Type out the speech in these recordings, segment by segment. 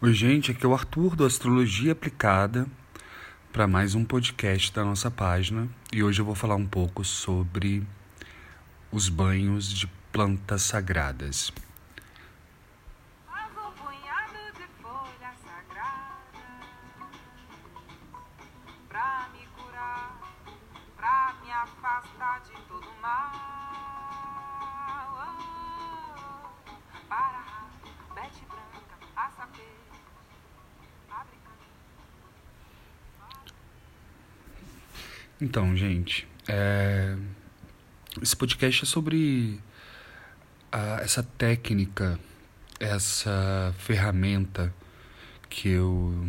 Oi, gente, aqui é o Arthur do Astrologia Aplicada para mais um podcast da nossa página e hoje eu vou falar um pouco sobre os banhos de plantas sagradas. de todo mal. Para Bete branca, a saber. Então, gente, é... esse podcast é sobre a, essa técnica, essa ferramenta que eu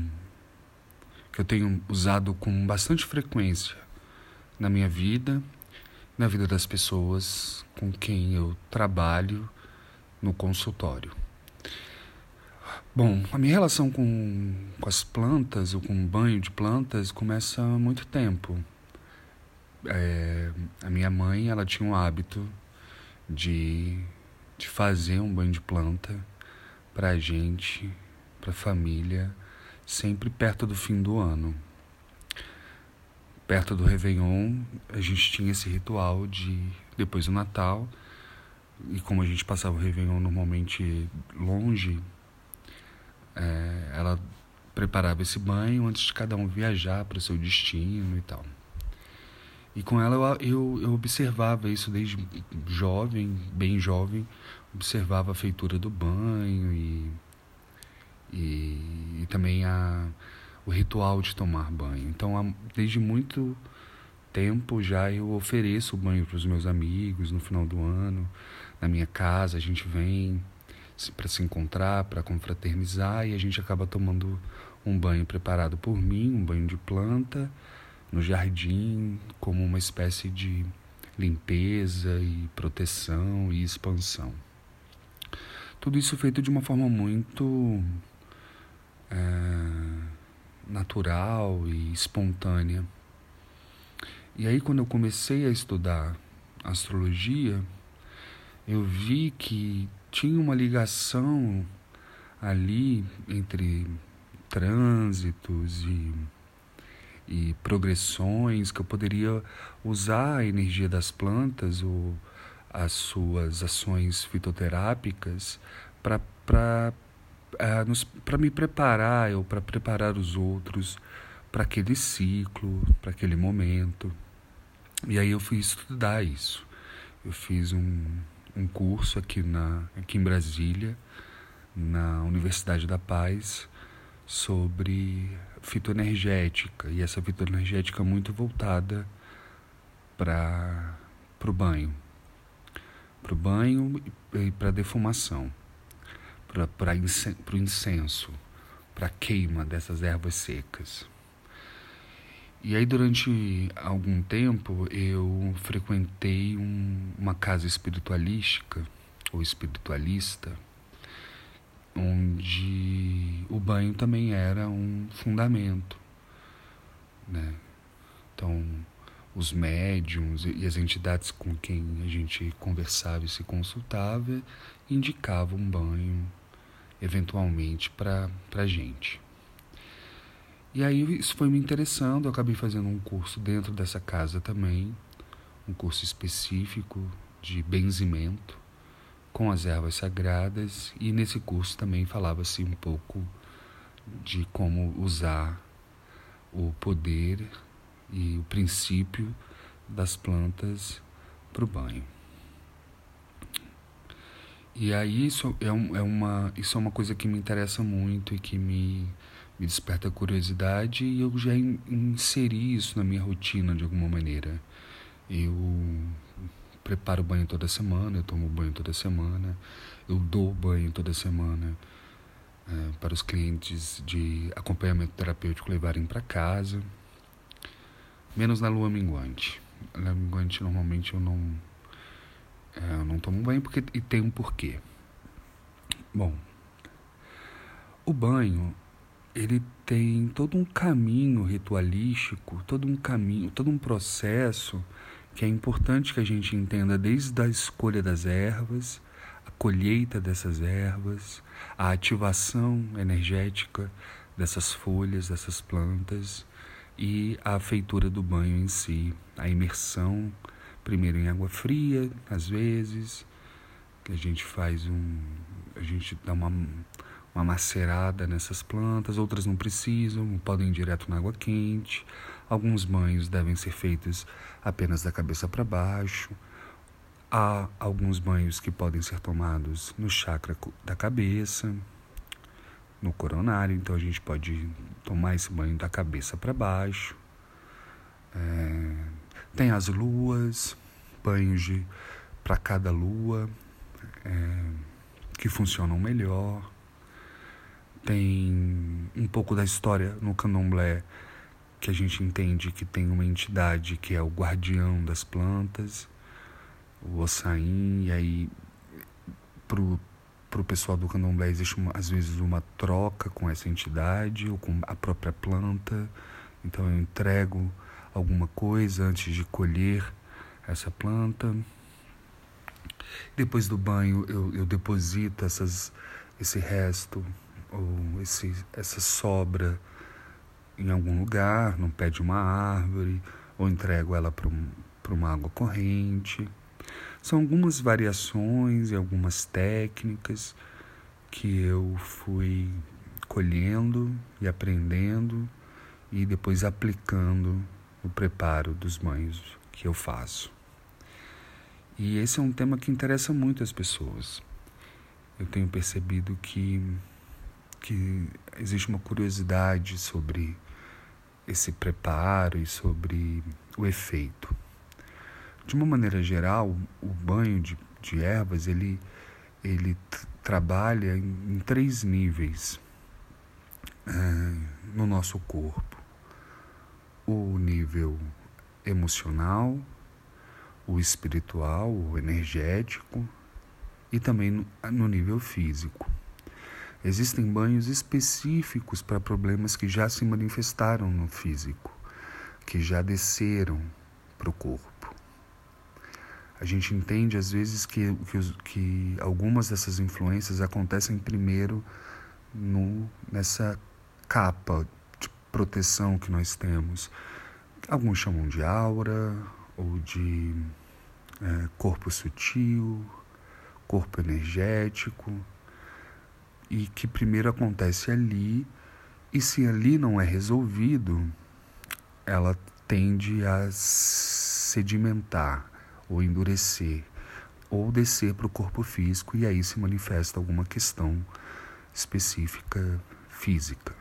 que eu tenho usado com bastante frequência na minha vida, na vida das pessoas com quem eu trabalho no consultório. Bom, a minha relação com, com as plantas, ou com o banho de plantas, começa há muito tempo. É, a minha mãe, ela tinha o hábito de, de fazer um banho de planta para a gente, para a família, sempre perto do fim do ano. Perto do Réveillon, a gente tinha esse ritual de, depois do Natal, e como a gente passava o Réveillon normalmente longe, é, ela preparava esse banho antes de cada um viajar para o seu destino e tal. E com ela eu, eu, eu, observava isso desde jovem, bem jovem, observava a feitura do banho e, e, e também a, o ritual de tomar banho. Então, desde muito tempo já eu ofereço banho para os meus amigos no final do ano, na minha casa, a gente vem para se encontrar, para confraternizar e a gente acaba tomando um banho preparado por mim, um banho de planta no jardim, como uma espécie de limpeza e proteção e expansão. Tudo isso feito de uma forma muito é, natural e espontânea. E aí, quando eu comecei a estudar astrologia, eu vi que tinha uma ligação ali entre trânsitos e, e progressões que eu poderia usar a energia das plantas ou as suas ações fitoterápicas para para me preparar ou para preparar os outros para aquele ciclo, para aquele momento. E aí eu fui estudar isso. Eu fiz um, um curso aqui, na, aqui em Brasília, na Universidade da Paz, sobre fitoenergética. E essa fitoenergética muito voltada para o banho. Para o banho e para a defumação. Para o incenso. Para a queima dessas ervas secas. E aí, durante algum tempo, eu frequentei um, uma casa espiritualística, ou espiritualista, onde o banho também era um fundamento. Né? Então, os médiums e as entidades com quem a gente conversava e se consultava indicavam um banho, eventualmente, para a gente. E aí isso foi me interessando, eu acabei fazendo um curso dentro dessa casa também, um curso específico de benzimento com as ervas sagradas, e nesse curso também falava-se um pouco de como usar o poder e o princípio das plantas para o banho. E aí isso é, um, é, uma, isso é uma coisa que me interessa muito e que me me desperta curiosidade e eu já inseri isso na minha rotina de alguma maneira. Eu preparo banho toda semana, eu tomo banho toda semana, eu dou banho toda semana é, para os clientes de acompanhamento terapêutico levarem para casa, menos na lua minguante. Na minguante normalmente eu não é, eu não tomo banho porque e tem um porquê. Bom, o banho ele tem todo um caminho ritualístico, todo um caminho, todo um processo que é importante que a gente entenda desde a escolha das ervas a colheita dessas ervas, a ativação energética dessas folhas, dessas plantas e a feitura do banho em si, a imersão, primeiro em água fria, às vezes, que a gente faz um. a gente dá uma, uma macerada nessas plantas, outras não precisam, podem ir direto na água quente. Alguns banhos devem ser feitos apenas da cabeça para baixo. Há alguns banhos que podem ser tomados no chakra da cabeça, no coronário, então a gente pode tomar esse banho da cabeça para baixo. É, tem as luas, banhos para cada lua é, que funcionam melhor. Tem um pouco da história no candomblé que a gente entende que tem uma entidade que é o guardião das plantas, o Ossain, e aí pro para o pessoal do candomblé existe uma, às vezes uma troca com essa entidade ou com a própria planta. Então eu entrego alguma coisa antes de colher essa planta. Depois do banho eu, eu deposito essas, esse resto ou esse, essa sobra em algum lugar, no pé de uma árvore, ou entrego ela para um, uma água corrente. São algumas variações e algumas técnicas que eu fui colhendo e aprendendo e depois aplicando no preparo dos banhos que eu faço. E esse é um tema que interessa muito as pessoas. Eu tenho percebido que, que existe uma curiosidade sobre esse preparo e sobre o efeito. De uma maneira geral, o banho de, de ervas ele, ele trabalha em, em, três níveis é, no nosso corpo: o nível emocional, o espiritual, o energético e também no, no nível físico. Existem banhos específicos para problemas que já se manifestaram no físico, que já desceram para o corpo. A gente entende às vezes que, que, que algumas dessas influências acontecem primeiro no, nessa capa de proteção que nós temos. Alguns chamam de aura ou de é, corpo sutil, corpo energético, e que primeiro acontece ali, e se ali não é resolvido, ela tende a sedimentar ou endurecer, ou descer para o corpo físico e aí se manifesta alguma questão específica física.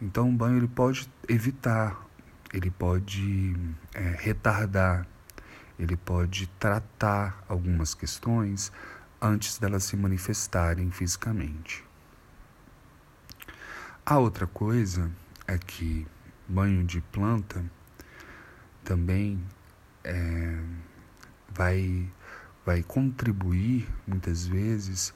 Então, o banho ele pode evitar, ele pode é, retardar, ele pode tratar algumas questões antes delas se manifestarem fisicamente. A outra coisa é que banho de planta também é, vai, vai contribuir muitas vezes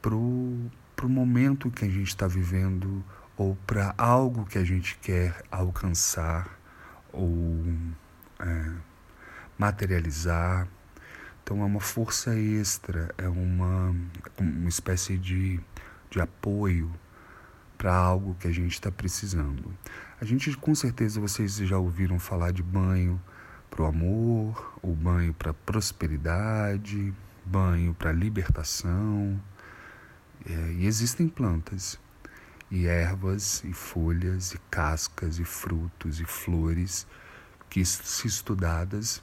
para o momento que a gente está vivendo ou para algo que a gente quer alcançar ou é, materializar. Então é uma força extra, é uma, uma espécie de, de apoio para algo que a gente está precisando. A gente, com certeza, vocês já ouviram falar de banho para o amor, o banho para prosperidade, banho para libertação. É, e existem plantas, e ervas, e folhas, e cascas, e frutos, e flores que, se estudadas,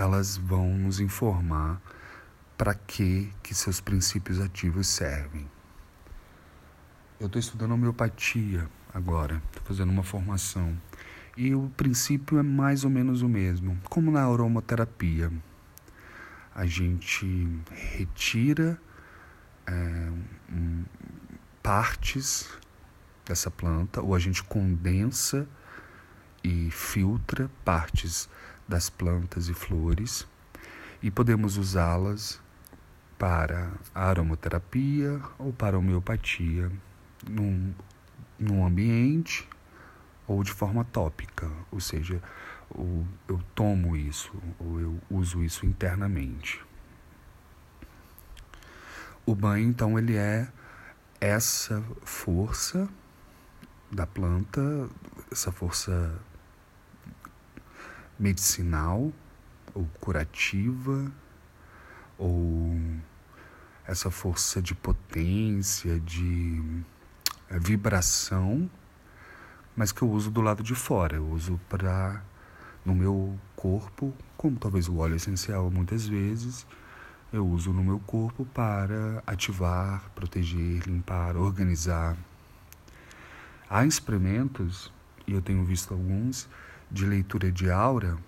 elas vão nos informar para que, que seus princípios ativos servem. Eu estou estudando homeopatia agora, estou fazendo uma formação e o princípio é mais ou menos o mesmo, como na aromaterapia. A gente retira é, partes dessa planta, ou a gente condensa e filtra partes das plantas e flores e podemos usá-las para aromaterapia ou para homeopatia num, num ambiente ou de forma tópica, ou seja, eu tomo isso ou eu uso isso internamente. O banho, então, ele é essa força da planta, essa força medicinal ou curativa ou essa força de potência, de eh, vibração, mas que eu uso do lado de fora. Eu uso para no meu corpo, como talvez o óleo essencial muitas vezes, eu uso no meu corpo para ativar, proteger, limpar, organizar. Há experimentos, e eu tenho visto alguns, de leitura de aura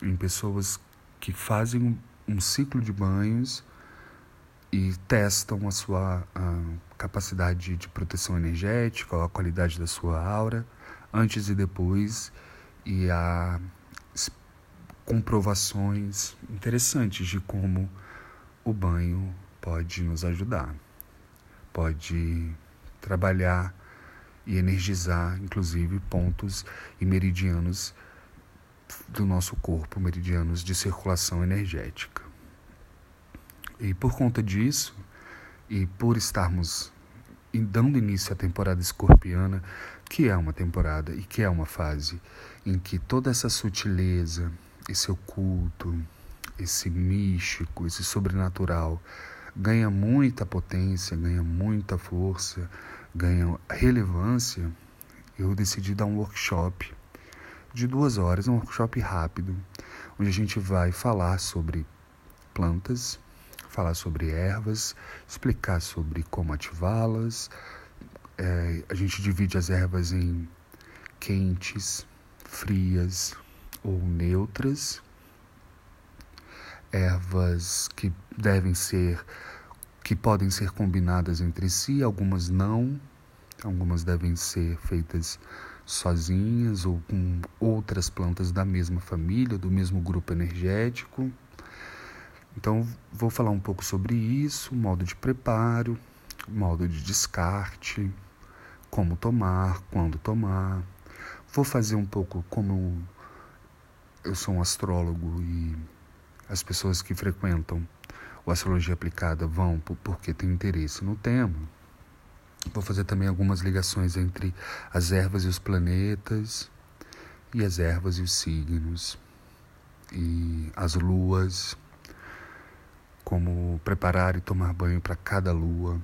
em pessoas que fazem um ciclo de banhos e testam a sua a capacidade de proteção energética, a qualidade da sua aura, antes e depois, e há comprovações interessantes de como o banho pode nos ajudar, pode trabalhar e energizar, inclusive, pontos e meridianos do nosso corpo, meridianos de circulação energética. E por conta disso, e por estarmos dando início à temporada escorpiana, que é uma temporada e que é uma fase em que toda essa sutileza, esse oculto, esse místico, esse sobrenatural ganha muita potência, ganha muita força, ganha relevância, eu decidi dar um workshop de duas horas, um workshop rápido, onde a gente vai falar sobre plantas, falar sobre ervas, explicar sobre como ativá-las. É, a gente divide as ervas em quentes, frias ou neutras. Ervas que devem ser, que podem ser combinadas entre si, algumas não, algumas devem ser feitas sozinhas ou com outras plantas da mesma família, do mesmo grupo energético. Então, vou falar um pouco sobre isso, modo de preparo, modo de descarte, como tomar, quando tomar. Vou fazer um pouco como eu sou um astrólogo e as pessoas que frequentam o astrologia aplicada vão porque têm interesse no tema. Vou fazer também algumas ligações entre as ervas e os planetas, e as ervas e os signos, e as luas, como preparar e tomar banho para cada lua,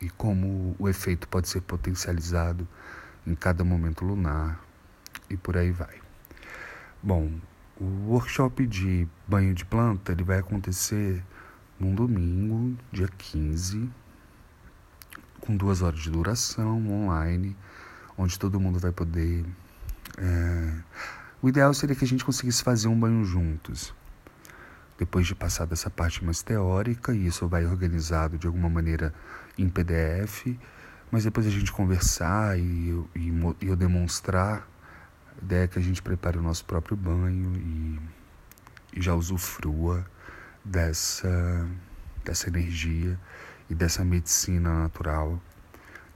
e como o efeito pode ser potencializado em cada momento lunar, e por aí vai. Bom, o workshop de banho de planta ele vai acontecer num domingo, dia 15 com duas horas de duração, online, onde todo mundo vai poder. É... O ideal seria que a gente conseguisse fazer um banho juntos. Depois de passar dessa parte mais teórica, e isso vai organizado de alguma maneira em PDF, mas depois a gente conversar e eu, e eu demonstrar a ideia é que a gente prepare o nosso próprio banho e, e já usufrua dessa, dessa energia e dessa medicina natural,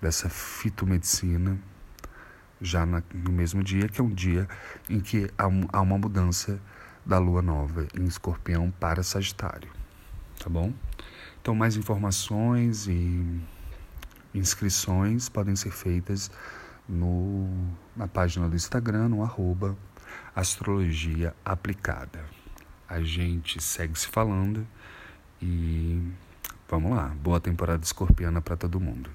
dessa fitomedicina, já na, no mesmo dia, que é um dia em que há, há uma mudança da lua nova em escorpião para Sagitário. Tá bom? Então, mais informações e inscrições podem ser feitas no, na página do Instagram, no arroba astrologia aplicada. A gente segue se falando e Vamos lá, boa temporada escorpiana para todo mundo.